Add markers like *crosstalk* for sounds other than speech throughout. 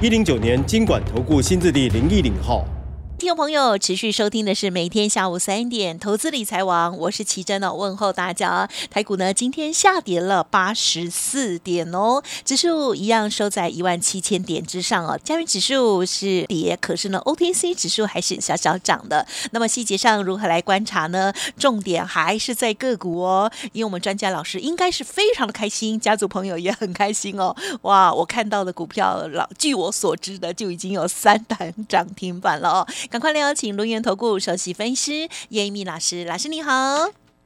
一零九年经管投顾新字第零一零号。听众朋友，持续收听的是每天下午三点投资理财王，我是奇珍哦，问候大家。台股呢今天下跌了八十四点哦，指数一样收在一万七千点之上哦。加元指数是跌，可是呢 OTC 指数还是小小涨的。那么细节上如何来观察呢？重点还是在个股哦，因为我们专家老师应该是非常的开心，家族朋友也很开心哦。哇，我看到的股票老，据我所知的就已经有三档涨停板了哦。赶快来邀请龙源投顾首席分析师叶一米老师，老师你好。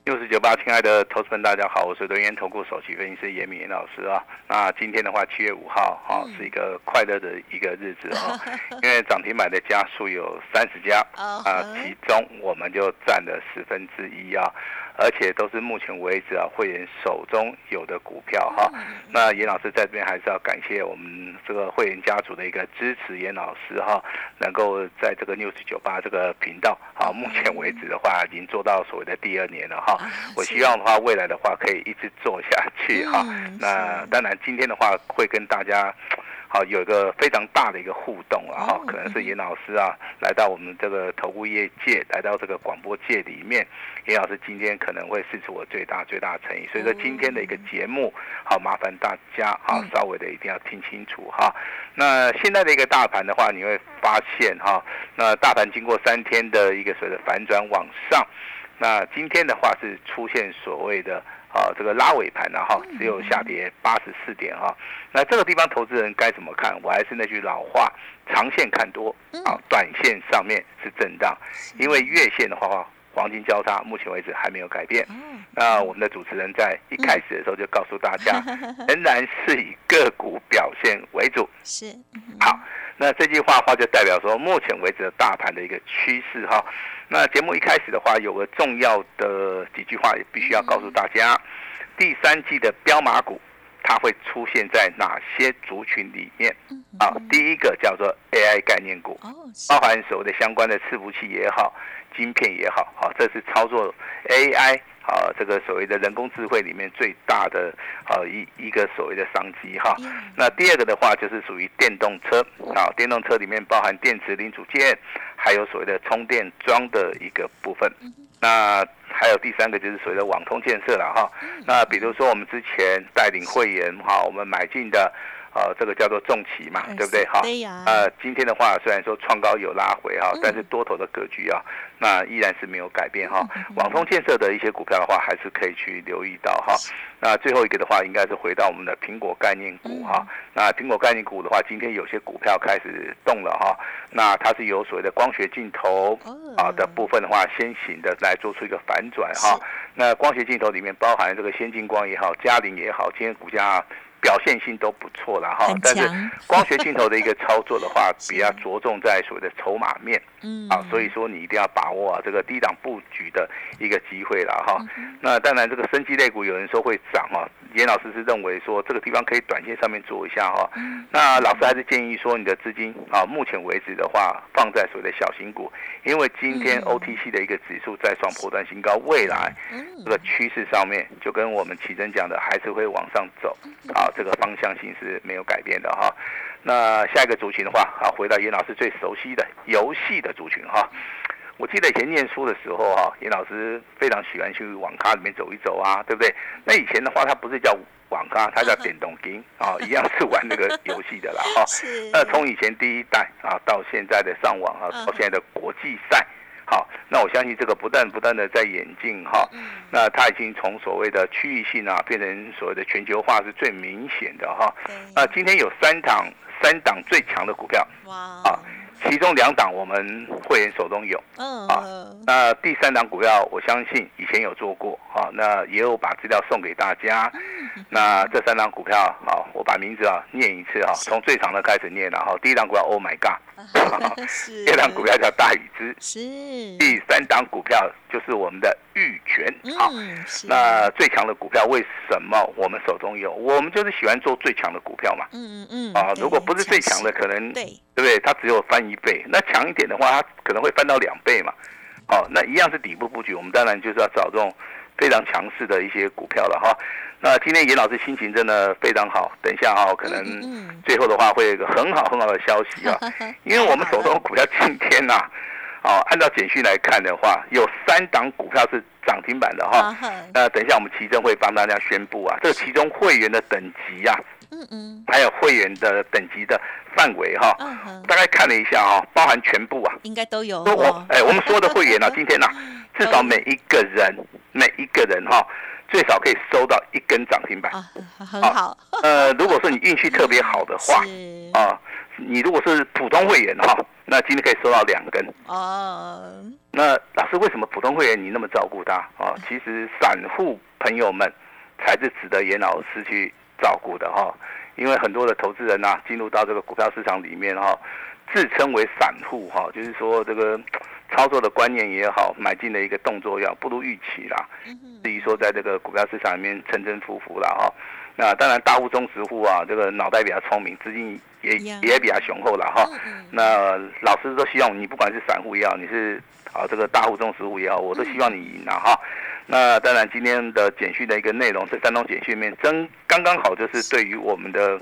六四九八，亲爱的投资们，大家好，我是龙源投顾首席分析师叶明老师啊。那今天的话，七月五号哈，是一个快乐的一个日子哈，*laughs* 因为涨停板的家数有三十家啊，其中我们就占了十分之一啊。而且都是目前为止啊会员手中有的股票哈，那严老师在这边还是要感谢我们这个会员家族的一个支持，严老师哈能够在这个 news 九八这个频道啊，目前为止的话已经做到所谓的第二年了哈，我希望的话未来的话可以一直做下去哈，那当然今天的话会跟大家。好，有一个非常大的一个互动啊，哈，可能是严老师啊，来到我们这个投顾业界，来到这个广播界里面，严老师今天可能会试出我最大最大的诚意，所以说今天的一个节目，好，麻烦大家啊，稍微的一定要听清楚哈。那现在的一个大盘的话，你会发现哈，那大盘经过三天的一个所谓的反转往上，那今天的话是出现所谓的。啊，这个拉尾盘呢，哈，只有下跌八十四点哈。那这个地方投资人该怎么看？我还是那句老话，长线看多啊，短线上面是震荡，因为月线的话，黄金交叉，目前为止还没有改变。那我们的主持人在一开始的时候就告诉大家，*laughs* 仍然是以个股表现为主。是，好，那这句话话就代表说，目前为止的大盘的一个趋势哈。那节目一开始的话，有个重要的几句话也必须要告诉大家。第三季的标马股，它会出现在哪些族群里面？啊，第一个叫做 AI 概念股，包含所谓的相关的伺服器也好，晶片也好，好，这是操作 AI。啊，这个所谓的人工智慧里面最大的啊一一个所谓的商机哈。那第二个的话就是属于电动车啊，电动车里面包含电池零组件，还有所谓的充电桩的一个部分。那还有第三个就是所谓的网通建设了哈。那比如说我们之前带领会员哈，我们买进的。呃，这个叫做重旗嘛，对不对？哈，对呀。呃，今天的话虽然说创高有拉回哈，但是多头的格局啊，那依然是没有改变哈。网通建设的一些股票的话，还是可以去留意到哈。那最后一个的话，应该是回到我们的苹果概念股哈。那苹果概念股的话，今天有些股票开始动了哈。那它是有所谓的光学镜头啊的部分的话，先行的来做出一个反转哈。那光学镜头里面包含这个先进光也好，嘉陵也好，今天股价。表现性都不错了哈，但是 *laughs* 光学镜头的一个操作的话，比较着重在所谓的筹码面，嗯，啊，所以说你一定要把握啊这个低档布局的一个机会了哈。那当然，这个升级类股有人说会涨哈，严老师是认为说这个地方可以短线上面做一下哈。那老师还是建议说你的资金啊，目前为止的话放在所谓的小型股，因为今天 OTC 的一个指数在创破断新高，未来这个趋势上面就跟我们奇珍讲的，还是会往上走。啊。这个方向性是没有改变的哈。那下一个族群的话，啊，回到严老师最熟悉的游戏的族群哈。我记得以前念书的时候哈，严老师非常喜欢去网咖里面走一走啊，对不对？那以前的话，它不是叫网咖，它叫电动机啊，*laughs* 一样是玩那个游戏的啦哈。*laughs* 那从以前第一代啊，到现在的上网啊，到现在的国际赛。好，那我相信这个不断不断的在演进哈，那它已经从所谓的区域性啊，变成所谓的全球化是最明显的哈。那今天有三档三档最强的股票，哇，啊，其中两档我们会员手中有，嗯啊那第三档股票我相信以前有做过，啊，那也有把资料送给大家。那这三档股票，好，我把名字啊念一次啊，从最长的开始念了哈。第一档股票 Oh my God，是第二档股票叫大禹之，是，第三档股票就是我们的玉泉，好。嗯，那最强的股票为什么我们手中有？我们就是喜欢做最强的股票嘛。嗯嗯嗯啊，如果不是最强的，可能对对不对？它只有翻一倍，那强一点的话，它可能会翻到两倍嘛。哦，那一样是底部布局，我们当然就是要找这种非常强势的一些股票了哈。那今天严老师心情真的非常好，等一下哈，可能最后的话会有一个很好很好的消息啊，*laughs* 因为我们手中的股票今天呐、哦，按照简讯来看的话，有三档股票是涨停板的哈。那等一下我们奇珍会帮大家宣布啊，这个其中会员的等级呀、嗯嗯还有会员的等级的范围哈、大概看了一下哈、包含全部啊。应该都有说我哦哎，我们所有的会员呢、*laughs* 今天呢、至少每一个人每一个人哈、最少可以收到一根涨停板。啊，很好，呃，如果说你运气特别好的话 *laughs* 是啊，你如果是普通会员哈、那今天可以收到两根。哦，那老师为什么普通会员你那么照顾他啊？*laughs* 其实散户朋友们才是值得严老师去照顾的哈、因为很多的投资人呐、进入到这个股票市场里面哈、自称为散户哈、就是说这个操作的观念也好，买进的一个动作要不如预期啦。嗯至于说在这个股票市场里面沉沉浮浮啦哈、那当然大户中实户啊，这个脑袋比较聪明，资金也也比较雄厚了哈、那老师都希望你不管是散户也好，你是啊这个大户中实户也好，我都希望你赢啊哈。那当然今天的简讯的一个内容，这三通简讯里面真刚刚好就是对于我们的。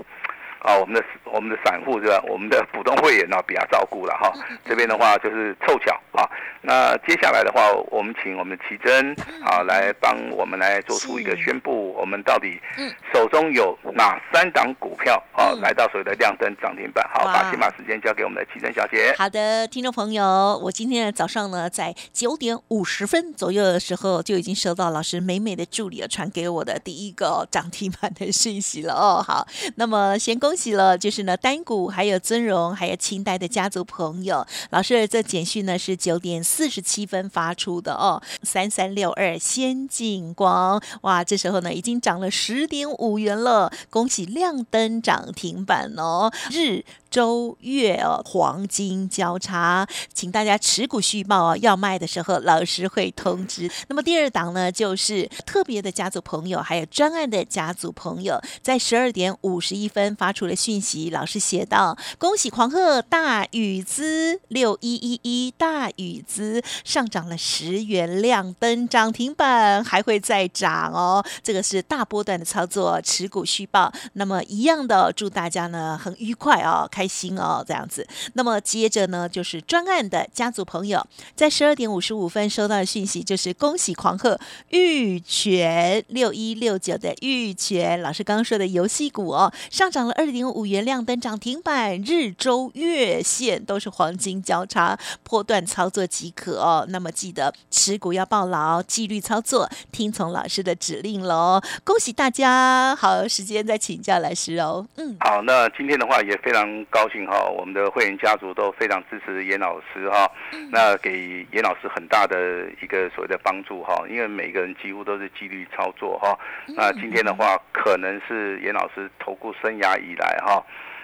啊，我们的我们的散户是吧？我们的普通会员呢、比较照顾了哈。这边的话就是凑巧啊。那接下来的话，我们请我们的奇珍啊来帮我们来做出一个宣布，我们到底嗯手中有哪三档股票啊嗯来到所谓的亮灯涨停板？好，把先把时间交给我们的奇珍小姐。好的，听众朋友，我今天早上呢，在九点五十分左右的时候，就已经收到老师美美的助理传给我的第一个涨停板的讯息了哦。好，那么先恭喜了，就是呢单股还有尊荣还有清代的家族朋友，老师这简讯呢是九点四十七分发出的哦，三三六二先进光，哇，这时候呢已经涨了十点五元了，恭喜亮灯涨停板哦，日。周月，黄金交叉，请大家持股续报哦。要卖的时候，老师会通知。那么第二档呢，就是特别的家族朋友，还有专案的家族朋友，在十二点五十一分发出了讯息，老师写道：“恭喜狂贺大禹资六一一一大禹资上涨了十元，亮灯涨停板，还会再涨哦。这个是大波段的操作，持股续报。那么一样的，祝大家呢很愉快哦，开开心哦，这样子。那么接着呢，就是专案的家族朋友，在十二点五十五分收到的讯息，就是恭喜狂贺玉泉六一六九的玉泉老师刚刚说的游戏股哦，上涨了二点五元，亮灯涨停板，日周月线都是黄金交叉，波段操作即可哦。那么记得持股要抱牢，纪律操作，听从老师的指令喽。恭喜大家！好，时间再请教老师哦。嗯，好，那今天的话也非常高兴哈，我们的会员家族都非常支持严老师哈，那给严老师很大的一个所谓的帮助哈，因为每个人几乎都是纪律操作哈。那今天的话，可能是严老师投顾生涯以来哈。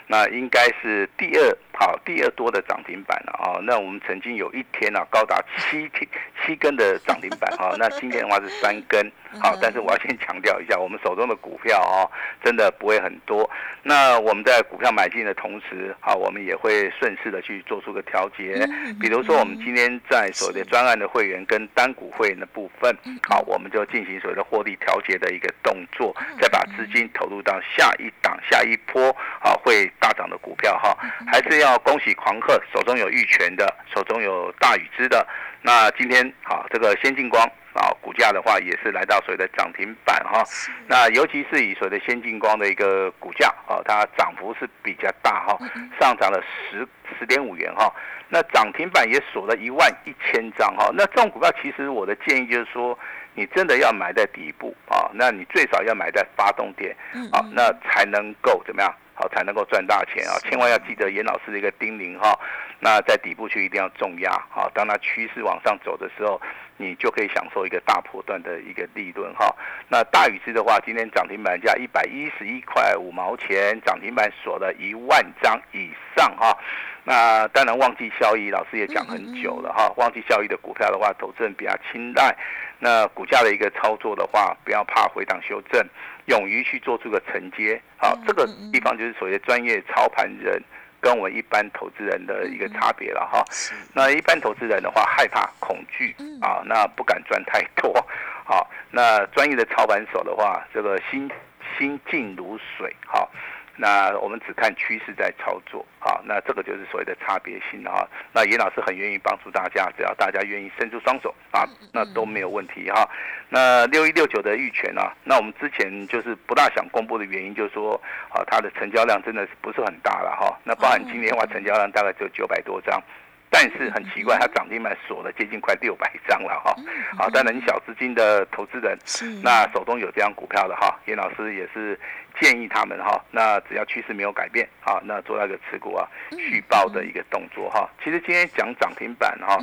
那应该是第二好第二多的涨停板了啊！那我们曾经有一天啊，高达七天七根的涨停板哈。那今天的话是三根好，但是我要先强调一下，我们手中的股票哦，真的不会很多。那我们在股票买进的同时，啊，我们也会顺势的去做出个调节。比如说，我们今天在所谓的专案的会员跟单股会员的部分，好，我们就进行所谓的获利调节的一个动作，再把资金投入到下一档、下一波啊会大涨的股票哈。还是要恭喜狂客，手中有玉泉的，手中有大禹之的。那今天好，这个先进光啊，股价的话也是来到所谓的涨停板哈。那尤其是以所谓的先进光的一个股价啊，它涨幅是比较大哈，上涨了十十点五元哈。那涨停板也锁了一万一千张哈。那这种股票其实我的建议就是说，你真的要买在底部啊，那你最少要买在发动点啊，那才能够怎么样好才能够赚大钱啊！千万要记得严老师的一个叮咛哈。那在底部区一定要重压啊，当它趋势往上走的时候，你就可以享受一个大波段的一个利润哈。那大禹之的话，今天涨停板价一百一十一块五毛钱，涨停板锁了一万张以上哈。那当然，旺季效益，老师也讲很久了哈。旺季效益的股票的话，投资人比较青睐。那股价的一个操作的话，不要怕回档修正，勇于去做出个承接。好，这个地方就是所谓专业操盘人跟我们一般投资人的一个差别了哈。那一般投资人的话，害怕恐惧啊，那不敢赚太多。好，那专业的操盘手的话，这个心心静如水。好。那我们只看趋势在操作，啊，那这个就是所谓的差别性哈。那严老师很愿意帮助大家，只要大家愿意伸出双手啊，那都没有问题哈。那六一六九的玉泉啊？那我们之前就是不大想公布的原因，就是说啊，它的成交量真的是不是很大了哈。那包含今天的话，成交量大概只有九百多张。但是很奇怪，它涨停板锁了接近快六百张了哈。好，当然你小资金的投资人，那手中有这张股票的哈，严老师也是建议他们哈，那只要趋势没有改变啊，那做那个持股啊续报的一个动作哈。其实今天讲涨停板哈，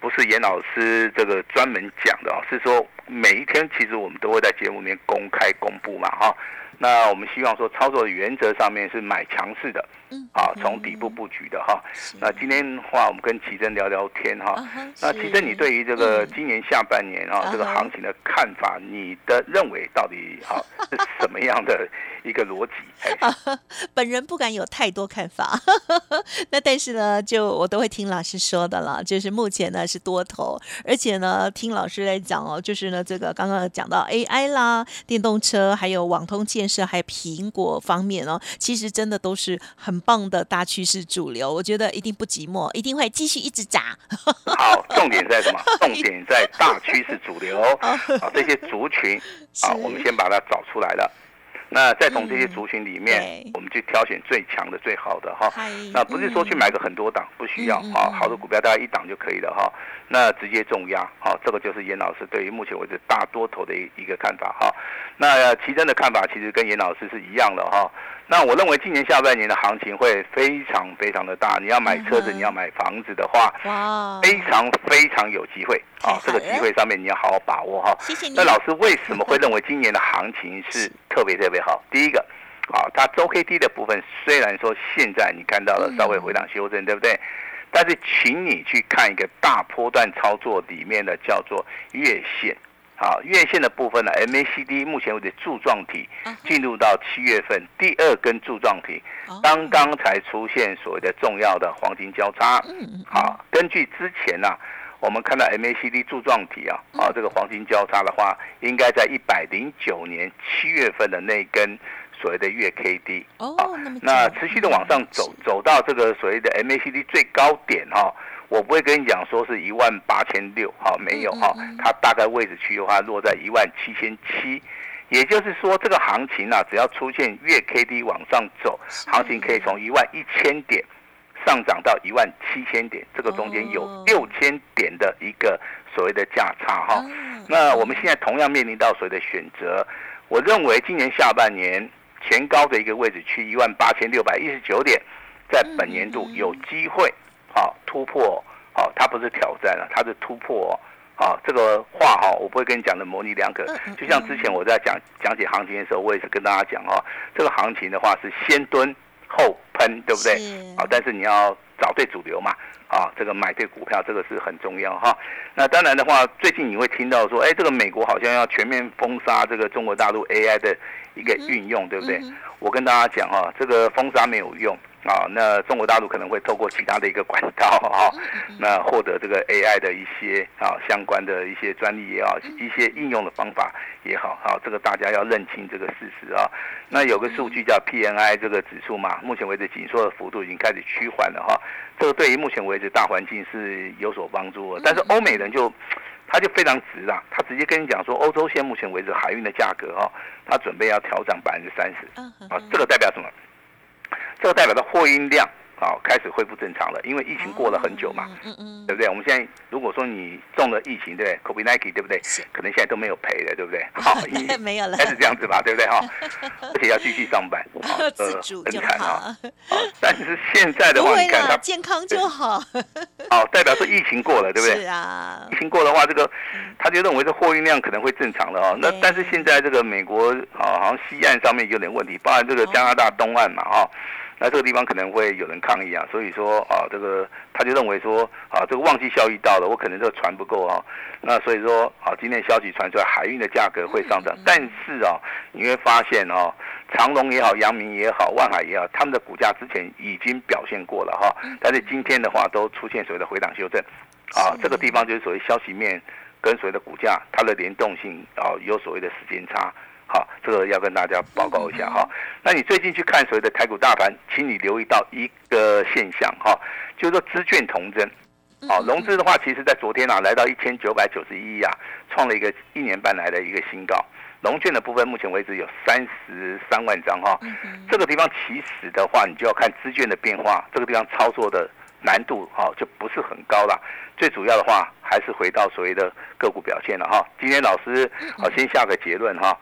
不是严老师这个专门讲的啊，是说每一天其实我们都会在节目里面公开公布嘛哈。那我们希望说操作的原则上面是买强势的。好，从底部布局的哈。那今天的话，我们跟奇珍聊聊天哈。那奇珍，你对于这个今年下半年啊这个行情的看法，你的认为到底好 *laughs* 是什么样的一个逻辑？*laughs* 本人不敢有太多看法。*laughs* 那但是呢，就我都会听老师说的了。就是目前呢是多头，而且呢听老师来讲哦，就是呢这个刚刚讲到 AI 啦、电动车，还有网通建设，还有苹果方面哦，其实真的都是很。棒的大趋势主流，我觉得一定不寂寞，一定会继续一直涨。好，重点在什么？*laughs* 重点在大趋势主流啊，这些族群啊，我们先把它找出来了。那再从这些族群里面，我们去挑选最强的、最好的哈。那不是说去买个很多档，不需要啊。好的股票大概一档就可以了哈。那直接重压，好，这个就是严老师对于目前为止大多头的一一个看法哈。那奇珍的看法其实跟严老师是一样的哈。那我认为今年下半年的行情会非常非常的大。你要买车子，你要买房子的话，哇，非常非常有机会啊！这个机会上面你要好好把握哈。谢谢你。那老师为什么会认为今年的行情是 *laughs* 特别特别好？第一个，啊，它周 K D 的部分虽然说现在你看到了稍微回档修正，对不对？但是请你去看一个大波段操作里面的叫做月线。好，月线的部分呢，MACD 目前为止柱状体进入到七月份第二根柱状体，刚刚才出现所谓的重要的黄金交叉。好，根据之前呢，我们看到 MACD 柱状体啊，啊这个黄金交叉的话，应该在一百零九年七月份的那根所谓的月 K D。哦，那持续的往上走，走到这个所谓的 MACD 最高点哈。我不会跟你讲说是一万八千六，哈，没有哈，它大概位置区的话落在一万七千七，也就是说这个行情啊，只要出现月 K D 往上走，行情可以从一万一千点上涨到一万七千点，这个中间有六千点的一个所谓的价差哈。那我们现在同样面临到所谓的选择，我认为今年下半年前高的一个位置区一万八千六百一十九点，在本年度有机会。好突破，好，它不是挑战了，它是突破，好，这个话哈，我不会跟你讲的模棱两可。就像之前我在讲讲解行情的时候，我也是跟大家讲哈，这个行情的话是先蹲后喷，对不对？好，但是你要找对主流嘛，啊，这个买对股票，这个是很重要哈。那当然的话，最近你会听到说，哎，这个美国好像要全面封杀这个中国大陆 AI 的一个运用，对不对？我跟大家讲哈，这个封杀没有用。啊，那中国大陆可能会透过其他的一个管道哈，那获得这个 AI 的一些啊相关的一些专利也好，一些应用的方法也好，好，这个大家要认清这个事实啊。那有个数据叫 PNI 这个指数嘛，目前为止紧缩的幅度已经开始趋缓了哈，这个对于目前为止大环境是有所帮助的。但是欧美人就他就非常直啊，他直接跟你讲说，欧洲现目前为止海运的价格哈，他准备要调涨百分之三十，啊，这个代表什么？这个代表的货运量啊开始恢复正常了，因为疫情过了很久嘛，嗯嗯对不对？我们现在如果说你中了疫情，对不对？COVID nineteen 对不对？可能现在都没有赔的，对不对？*laughs* *laughs* 好，没有了应，该是这样子吧，对不对？哈，*laughs* 而且要继续上班，好自主就很惨好啊。，好但是现在的话，你看它，健康就好，好代表说疫情过了，对不对是？啊疫，情过的话，这个他就认为这货运量可能会正常了哦。那但是现在这个美国啊，好像西岸上面有点问题，包含这个加拿大东岸嘛，哈、那这个地方可能会有人抗议啊，所以说啊，这个他就认为说啊，这个旺季效益到了，我可能这个船不够啊，那所以说啊，今天消息传出来，海运的价格会上涨，但是啊，你会发现哦、长隆也好，阳明也好，万海也好，他们的股价之前已经表现过了哈，但是今天的话都出现所谓的回档修正，啊，这个地方就是所谓消息面跟所谓的股价它的联动性啊，有所谓的时间差。好，这个要跟大家报告一下哈。那你最近去看所谓的台股大盘，请你留意到一个现象哈，就是说资券同增。好，融资的话，其实在昨天啊，来到一千九百九十一亿啊，创了一个一年半来的一个新高。融券的部分，目前为止有三十三万张哈。这个地方其实的话，你就要看资券的变化，这个地方操作的难度哈就不是很高了。最主要的话，还是回到所谓的个股表现了哈。今天老师好，先下个结论哈。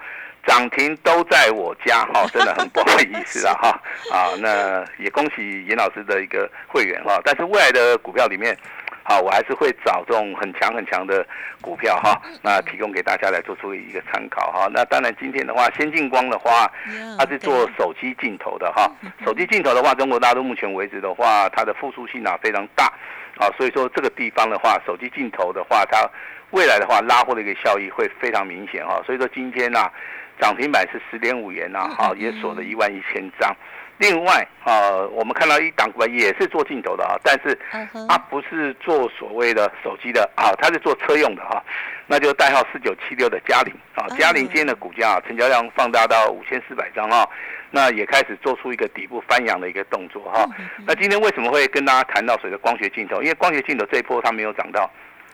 涨停都在我家 *laughs* 哈，真的很不好意思了 *laughs* 哈。啊，那也恭喜严老师的一个会员哈，但是未来的股票里面，好，我还是会找这种很强很强的股票哈，那提供给大家来做出一个参考哈。那当然今天的话，先进光的话，它是做手机镜头的哈，*laughs* 手机镜头的话，中国大陆目前为止的话，它的复苏性啊非常大啊，所以说这个地方的话，手机镜头的话，它未来的话拉货的一个效益会非常明显哈，所以说今天呐。涨停板是十点五元呐、啊，也锁了一万一千张。另外啊，我们看到一档也是做镜头的啊，但是它不是做所谓的手机的啊，它是做车用的哈、那就代号四九七六的嘉陵啊，嘉陵今天的股价、啊、成交量放大到五千四百张啊、那也开始做出一个底部翻扬的一个动作哈、那今天为什么会跟大家谈到所谓的光学镜头？因为光学镜头这一波它没有涨到。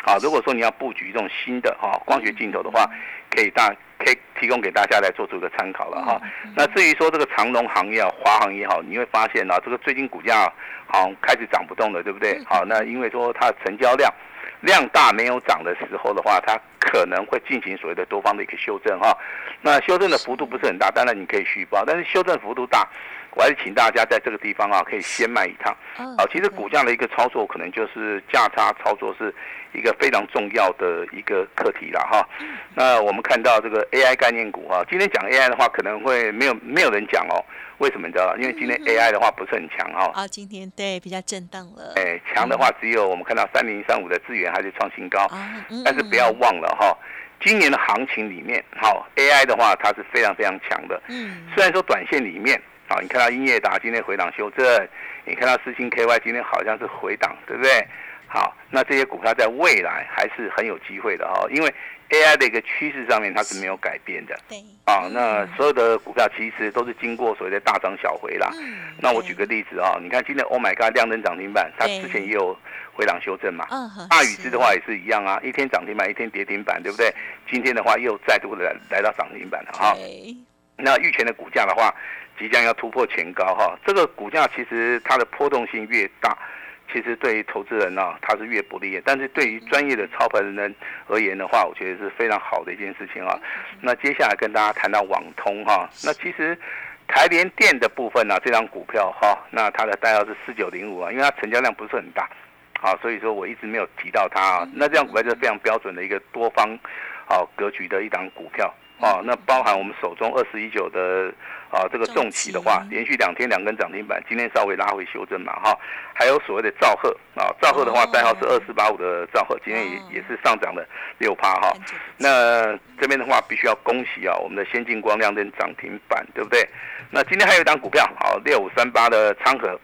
好，如果说你要布局这种新的哈光学镜头的话，可以大可以提供给大家来做出一个参考了哈。那至于说这个长隆行业啊、华航也好，你会发现啊，这个最近股价好开始涨不动了，对不对？好，那因为说它的成交量量大没有涨的时候的话，它可能会进行所谓的多方的一个修正哈。那修正的幅度不是很大，当然你可以续报，但是修正幅度大。我还是请大家在这个地方啊，可以先卖一趟。好，其实股价的一个操作，可能就是价差操作是一个非常重要的一个课题了哈。那我们看到这个 AI 概念股啊，今天讲 AI 的话，可能会没有没有人讲哦。为什么你知道吗？因为今天 AI 的话不是很强哈。啊，今天对比较震荡了。哎，强的话只有我们看到三零三五的资源还是创新高，啊，但是不要忘了哈。今年的行情里面，好 AI 的话，它是非常非常强的。嗯，虽然说短线里面，啊，你看到英业达今天回档修正，你看到四星 KY 今天好像是回档，对不对？好，那这些股票在未来还是很有机会的哈，因为 AI 的一个趋势上面它是没有改变的。对，啊，那所有的股票其实都是经过所谓的大涨小回啦。嗯那我举个例子啊，你看今天 Oh my God 亮灯涨停板，它之前也有回档修正嘛。嗯哼，大禹之的话也是一样啊，一天涨停板，一天跌停板，对不对？今天的话又再度来来到涨停板了哈。对，那玉泉的股价的话，即将要突破前高哈。这个股价其实它的波动性越大，其实对于投资人呢、啊它是越不利。但是对于专业的操盘人而言的话，我觉得是非常好的一件事情啊。那接下来跟大家谈到网通哈，那其实。台联电的部分呢、这张股票哈，那它的代号是四九零五啊，因为它成交量不是很大，啊，所以说我一直没有提到它啊。那这张股票就是非常标准的一个多方，啊格局的一档股票啊。那包含我们手中二十一九的啊这个重企的话连续两天两根涨停板，今天稍微拉回修正嘛哈。还有所谓的兆赫啊，兆赫的话哦代号是二四八五的兆赫，今天也哦也是上涨了六趴哈。那这边的话，必须要恭喜啊，我们的先进光亮灯涨停板，对不对？那今天还有一档股票，好，六五三八的昌河，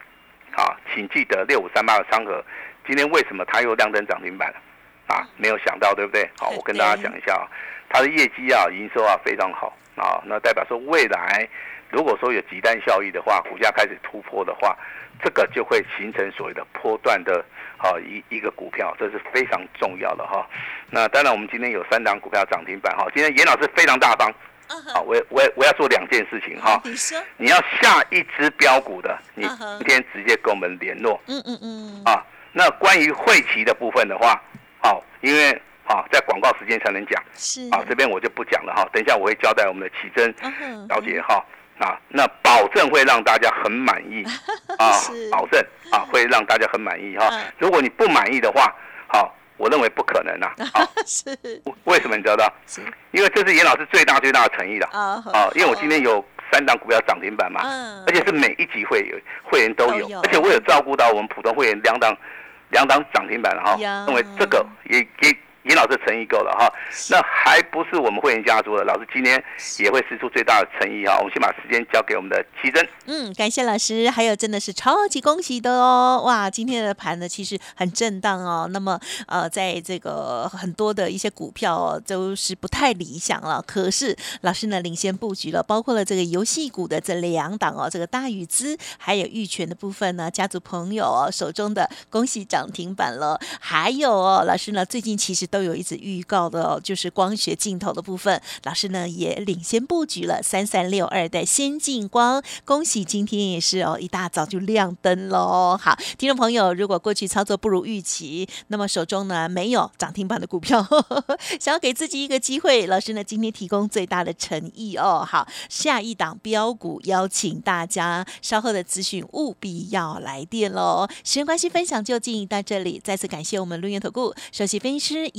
好，请记得六五三八的昌河，今天为什么它又亮灯涨停板了？啊，没有想到，对不对？好，我跟大家讲一下啊，它的业绩啊、营收啊非常好啊，那代表说未来如果说有集单效益的话，股价开始突破的话，这个就会形成所谓的波段的啊一一个股票，这是非常重要的哈。那当然，我们今天有三档股票涨停板哈，今天严老师非常大方好，我我我要做两件事情哈。你说，你要下一只标股的，你今天直接跟我们联络嗯嗯嗯，啊。那关于会期的部分的话，好，因为啊在广告时间才能讲是啊，这边我就不讲了哈。等一下我会交代我们的奇珍小姐哈啊，那保证会让大家很满意 *laughs* 啊，保证啊会让大家很满意哈嗯。如果你不满意的话，好，我认为不可能啊。*laughs* 啊，是为什么你知道？因为这是严老师最大最大的诚意了啊啊！因为我今天有三档股票涨停板嘛，嗯而且是每一级会员会员都有，都有而且我有照顾到我们普通会员两档两档涨停板了哈，呀认为这个也也严老师诚意够了哈。那还不是我们会员家族的，老师今天也会施出最大的诚意哈。我们先把时间交给我们的奇珍。嗯，感谢老师，还有真的是超级恭喜的哦！哇，今天的盘呢其实很震荡哦。那么呃，在这个很多的一些股票哦，都是不太理想了。可是老师呢领先布局了，包括了这个游戏股的这两档哦，这个大禹资还有玉泉的部分呢，家族朋友哦手中的恭喜涨停板了。还有哦，老师呢最近其实都有一直预告的哦，就是光学镜头的部分，老师呢也领先布局了三三六二的先进光，恭喜今天也是哦一大早就亮灯喽。好，听众朋友，如果过去操作不如预期，那么手中呢没有涨停板的股票，想要给自己一个机会，老师呢今天提供最大的诚意哦。好，下一档标股邀请大家稍后的资讯务必要来电喽。时间关系，分享就进行到这里，再次感谢我们陆源投顾首席分析师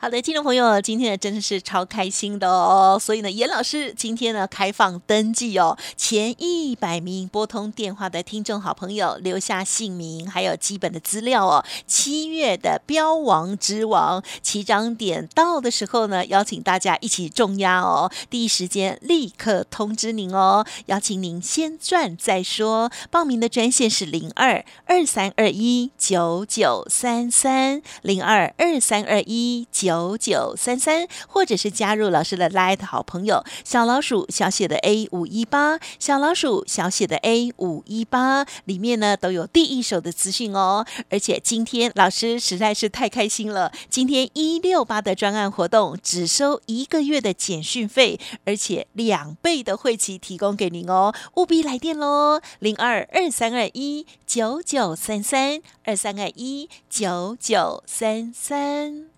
好的，听众朋友，今天呢真的是超开心的哦，所以呢，严老师今天呢开放登记哦，前一百名拨通电话的听众好朋友留下姓名还有基本的资料哦。七月的标王之王起涨点到的时候呢，邀请大家一起重压哦，第一时间立刻通知您哦，邀请您先赚再说。报名的专线是零二二三二一九九三三零二二三二一九九九三三，或者是加入老师的 Light 好朋友小老鼠小写的 A 五一八，小老鼠小写的 A 五一八，里面呢都有第一手的资讯哦。而且今天老师实在是太开心了，今天一六八的专案活动只收一个月的简讯费，而且两倍的会期提供给您哦，务必来电喽，零二二三二一九九三三二三二一九九三三。